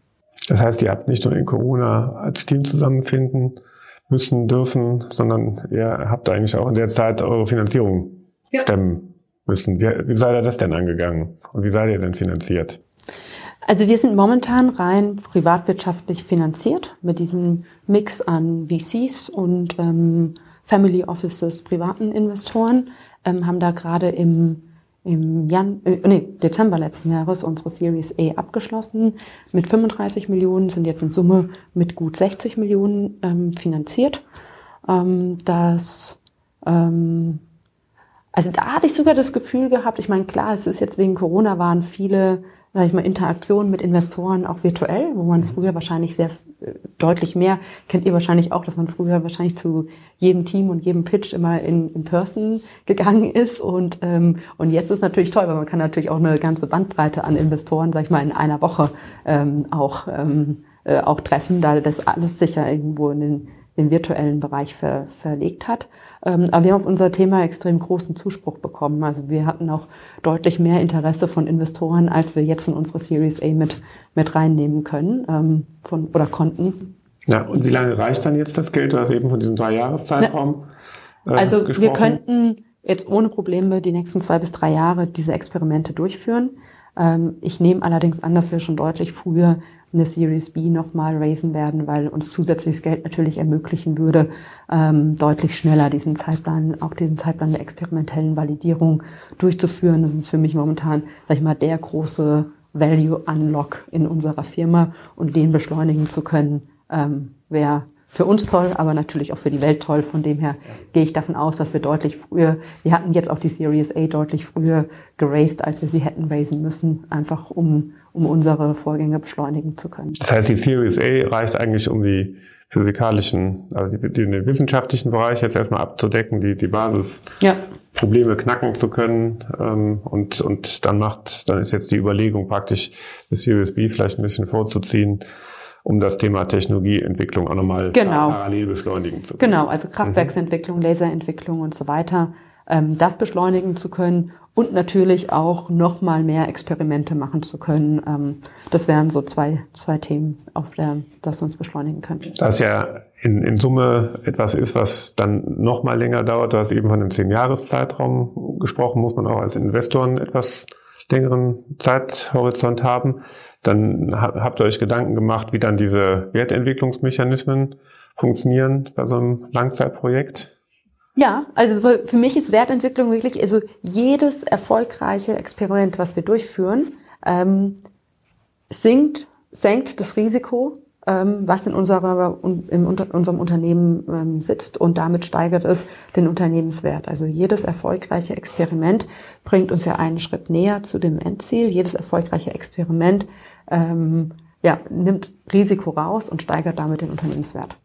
Das heißt, ihr habt nicht nur in Corona als Team zusammenfinden müssen, dürfen, sondern ihr habt eigentlich auch in der Zeit eure Finanzierung ja. stemmen müssen. Wie, wie seid ihr das denn angegangen? Und wie seid ihr denn finanziert? Also wir sind momentan rein privatwirtschaftlich finanziert mit diesem Mix an VCs und ähm, Family Offices, privaten Investoren, ähm, haben da gerade im im Jan äh, nee, Dezember letzten Jahres unsere Series A abgeschlossen. Mit 35 Millionen sind jetzt in Summe mit gut 60 Millionen ähm, finanziert. Ähm, das, ähm, also da hatte ich sogar das Gefühl gehabt, ich meine, klar, es ist jetzt wegen Corona waren viele sag ich mal, Interaktion mit Investoren auch virtuell, wo man früher wahrscheinlich sehr deutlich mehr, kennt ihr wahrscheinlich auch, dass man früher wahrscheinlich zu jedem Team und jedem Pitch immer in, in Person gegangen ist. Und, ähm, und jetzt ist natürlich toll, weil man kann natürlich auch eine ganze Bandbreite an Investoren, sag ich mal, in einer Woche ähm, auch, ähm, äh, auch treffen, da das alles sicher irgendwo in den den virtuellen Bereich ver, verlegt hat. Ähm, aber wir haben auf unser Thema extrem großen Zuspruch bekommen. Also wir hatten auch deutlich mehr Interesse von Investoren, als wir jetzt in unsere Series A mit, mit reinnehmen können ähm, von, oder konnten. Ja, und wie lange reicht dann jetzt das Geld? Du hast eben von diesem drei Jahreszeitraum äh, Also gesprochen. wir könnten jetzt ohne Probleme die nächsten zwei bis drei Jahre diese Experimente durchführen. Ähm, ich nehme allerdings an, dass wir schon deutlich früher eine Series B nochmal raisen werden, weil uns zusätzliches Geld natürlich ermöglichen würde, ähm, deutlich schneller diesen Zeitplan, auch diesen Zeitplan der experimentellen Validierung durchzuführen. Das ist für mich momentan, sag ich mal, der große Value Unlock in unserer Firma und den beschleunigen zu können, ähm, wäre für uns toll, aber natürlich auch für die Welt toll. Von dem her gehe ich davon aus, dass wir deutlich früher, wir hatten jetzt auch die Series A deutlich früher geraced, als wir sie hätten raisen müssen, einfach um, um unsere Vorgänge beschleunigen zu können. Das heißt, die Series A reicht eigentlich, um die physikalischen, also die, die, den wissenschaftlichen Bereich jetzt erstmal abzudecken, die, die Basis. Ja. Probleme knacken zu können ähm, und und dann macht dann ist jetzt die Überlegung praktisch das Series B vielleicht ein bisschen vorzuziehen um das Thema Technologieentwicklung auch nochmal genau. parallel beschleunigen zu können. Genau, also Kraftwerksentwicklung, mhm. Laserentwicklung und so weiter, ähm, das beschleunigen zu können und natürlich auch nochmal mehr Experimente machen zu können. Ähm, das wären so zwei, zwei Themen, auf der das uns beschleunigen könnte. Das ja in, in Summe etwas ist, was dann nochmal länger dauert. Du hast eben von einem Zehn-Jahres-Zeitraum gesprochen, muss man auch als Investoren etwas längeren Zeithorizont haben. Dann habt ihr euch Gedanken gemacht, wie dann diese Wertentwicklungsmechanismen funktionieren bei so einem Langzeitprojekt? Ja, also für mich ist Wertentwicklung wirklich, also jedes erfolgreiche Experiment, was wir durchführen, ähm, sinkt, senkt das Risiko ähm, was in, unserer, in unserem Unternehmen ähm, sitzt und damit steigert es den Unternehmenswert. Also jedes erfolgreiche Experiment bringt uns ja einen Schritt näher zu dem Endziel. Jedes erfolgreiche Experiment ähm, ja, nimmt Risiko raus und steigert damit den Unternehmenswert.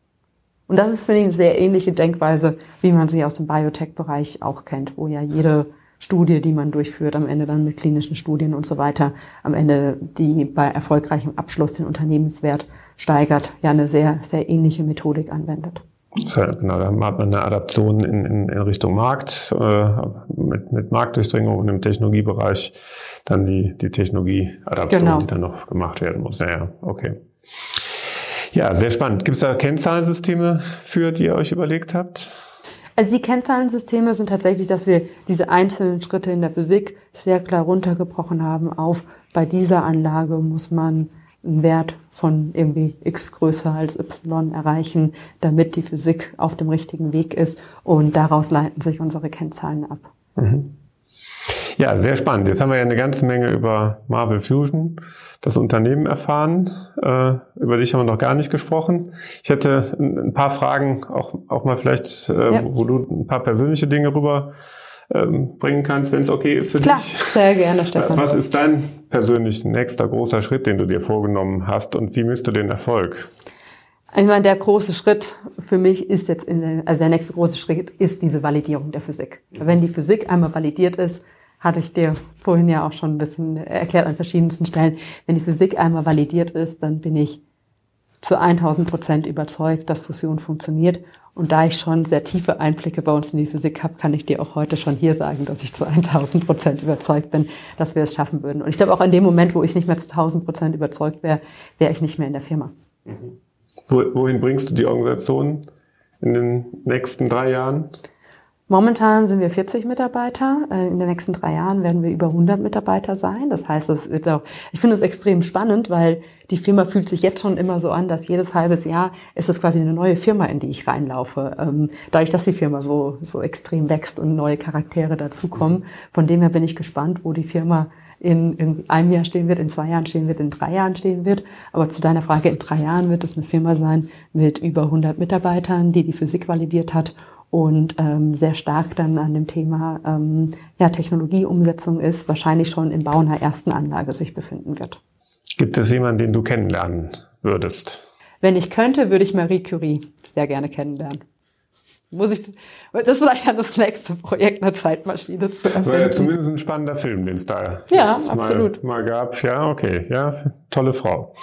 Und das ist, finde ich, eine sehr ähnliche Denkweise, wie man sie aus dem Biotech-Bereich auch kennt, wo ja jede Studie, die man durchführt, am Ende dann mit klinischen Studien und so weiter, am Ende die bei erfolgreichem Abschluss den Unternehmenswert steigert, ja eine sehr, sehr ähnliche Methodik anwendet. Genau, da hat man eine Adaption in, in, in Richtung Markt, äh, mit, mit Marktdurchdringung und im Technologiebereich dann die, die Technologieadaption, genau. die dann noch gemacht werden muss. Ja, ja, okay. Ja, sehr spannend. Gibt es da Kennzahlensysteme für, die ihr euch überlegt habt? Also die Kennzahlensysteme sind tatsächlich, dass wir diese einzelnen Schritte in der Physik sehr klar runtergebrochen haben auf, bei dieser Anlage muss man einen Wert von irgendwie x größer als y erreichen, damit die Physik auf dem richtigen Weg ist. Und daraus leiten sich unsere Kennzahlen ab. Mhm. Ja, sehr spannend. Jetzt haben wir ja eine ganze Menge über Marvel Fusion, das Unternehmen erfahren. Äh, über dich haben wir noch gar nicht gesprochen. Ich hätte ein paar Fragen, auch, auch mal vielleicht, äh, ja. wo, du ein paar persönliche Dinge rüber ähm, bringen kannst, wenn es okay ist für Klar, dich. sehr gerne, Stefan. Was ist dein persönlich nächster großer Schritt, den du dir vorgenommen hast und wie misst du den Erfolg? Ich meine, der große Schritt für mich ist jetzt, in der, also der nächste große Schritt ist diese Validierung der Physik. Wenn die Physik einmal validiert ist, hatte ich dir vorhin ja auch schon ein bisschen erklärt an verschiedensten Stellen. Wenn die Physik einmal validiert ist, dann bin ich zu 1000 Prozent überzeugt, dass Fusion funktioniert. Und da ich schon sehr tiefe Einblicke bei uns in die Physik habe, kann ich dir auch heute schon hier sagen, dass ich zu 1000 Prozent überzeugt bin, dass wir es schaffen würden. Und ich glaube auch in dem Moment, wo ich nicht mehr zu 1000 Prozent überzeugt wäre, wäre ich nicht mehr in der Firma. Mhm. Wohin bringst du die Organisation in den nächsten drei Jahren? Momentan sind wir 40 Mitarbeiter. Äh, in den nächsten drei Jahren werden wir über 100 Mitarbeiter sein. Das heißt, es wird auch, ich finde es extrem spannend, weil die Firma fühlt sich jetzt schon immer so an, dass jedes halbes Jahr ist es quasi eine neue Firma, in die ich reinlaufe. Ähm, dadurch, dass die Firma so, so extrem wächst und neue Charaktere dazukommen. Von dem her bin ich gespannt, wo die Firma in, in einem Jahr stehen wird, in zwei Jahren stehen wird, in drei Jahren stehen wird. Aber zu deiner Frage, in drei Jahren wird es eine Firma sein mit über 100 Mitarbeitern, die die Physik validiert hat und ähm, sehr stark dann an dem Thema ähm, ja, Technologieumsetzung ist, wahrscheinlich schon im Bau einer ersten Anlage sich befinden wird. Gibt es jemanden, den du kennenlernen würdest? Wenn ich könnte, würde ich Marie Curie sehr gerne kennenlernen. Muss ich, das ist vielleicht dann das nächste Projekt, eine Zeitmaschine zu erfinden. War ja zumindest ein spannender Film, den es da ja, absolut. Mal, mal gab. Ja, okay, ja, tolle Frau.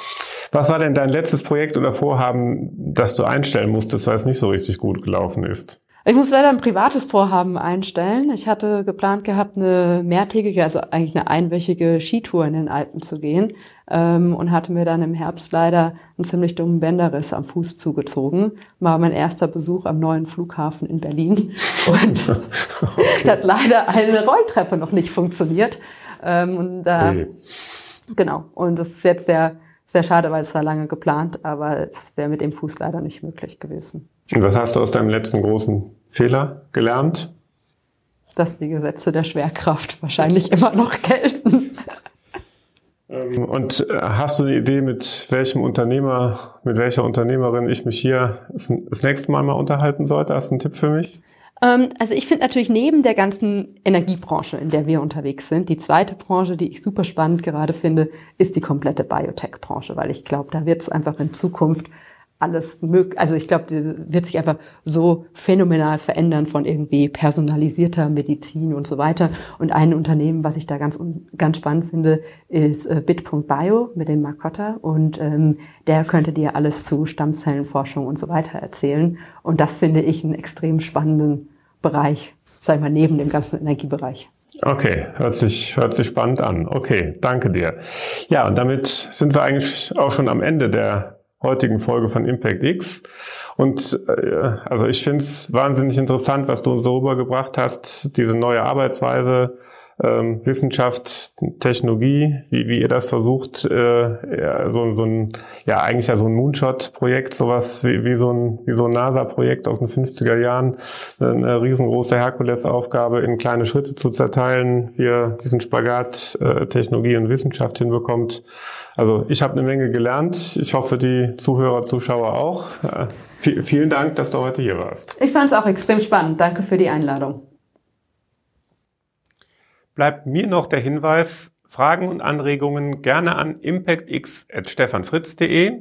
Was war denn dein letztes Projekt oder Vorhaben, das du einstellen musstest, weil es nicht so richtig gut gelaufen ist? Ich muss leider ein privates Vorhaben einstellen. Ich hatte geplant gehabt, eine mehrtägige, also eigentlich eine einwöchige Skitour in den Alpen zu gehen ähm, und hatte mir dann im Herbst leider einen ziemlich dummen Bänderriss am Fuß zugezogen. War mein erster Besuch am neuen Flughafen in Berlin <laughs> und okay. hat leider eine Rolltreppe noch nicht funktioniert. Ähm, und da, okay. genau. Und das ist jetzt sehr, sehr schade, weil es war lange geplant, aber es wäre mit dem Fuß leider nicht möglich gewesen. Und was hast du aus deinem letzten großen Fehler gelernt? Dass die Gesetze der Schwerkraft wahrscheinlich immer noch gelten. Ähm, und äh, hast du eine Idee, mit welchem Unternehmer, mit welcher Unternehmerin ich mich hier das nächste Mal mal unterhalten sollte? Hast du einen Tipp für mich? Ähm, also ich finde natürlich neben der ganzen Energiebranche, in der wir unterwegs sind, die zweite Branche, die ich super spannend gerade finde, ist die komplette Biotech-Branche, weil ich glaube, da wird es einfach in Zukunft alles möglich. Also ich glaube, die wird sich einfach so phänomenal verändern von irgendwie personalisierter Medizin und so weiter. Und ein Unternehmen, was ich da ganz ganz spannend finde, ist äh, Bit.bio mit dem Mark Cotter. Und ähm, der könnte dir alles zu Stammzellenforschung und so weiter erzählen. Und das finde ich einen extrem spannenden Bereich, sag ich mal, neben dem ganzen Energiebereich. Okay, hört sich, hört sich spannend an. Okay, danke dir. Ja, und damit sind wir eigentlich auch schon am Ende der heutigen Folge von Impact X. Und äh, also ich finde es wahnsinnig interessant, was du uns darüber gebracht hast, diese neue Arbeitsweise, ähm, Wissenschaft, Technologie, wie, wie ihr das versucht, äh, so, so ein, ja eigentlich ja so ein Moonshot-Projekt, sowas wie, wie so ein, wie so ein NASA-Projekt aus den 50er Jahren, eine riesengroße Herkulesaufgabe in kleine Schritte zu zerteilen, wie ihr diesen Spagat äh, Technologie und Wissenschaft hinbekommt. Also ich habe eine Menge gelernt. Ich hoffe, die Zuhörer, Zuschauer auch. Äh, vielen Dank, dass du heute hier warst. Ich fand es auch extrem spannend. Danke für die Einladung. Bleibt mir noch der Hinweis, Fragen und Anregungen gerne an impactx.stefanfritz.de.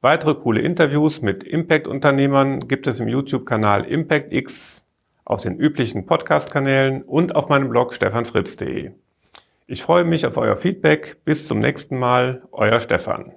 Weitere coole Interviews mit Impact-Unternehmern gibt es im YouTube-Kanal ImpactX, auf den üblichen Podcast-Kanälen und auf meinem Blog stefanfritz.de. Ich freue mich auf euer Feedback. Bis zum nächsten Mal, euer Stefan.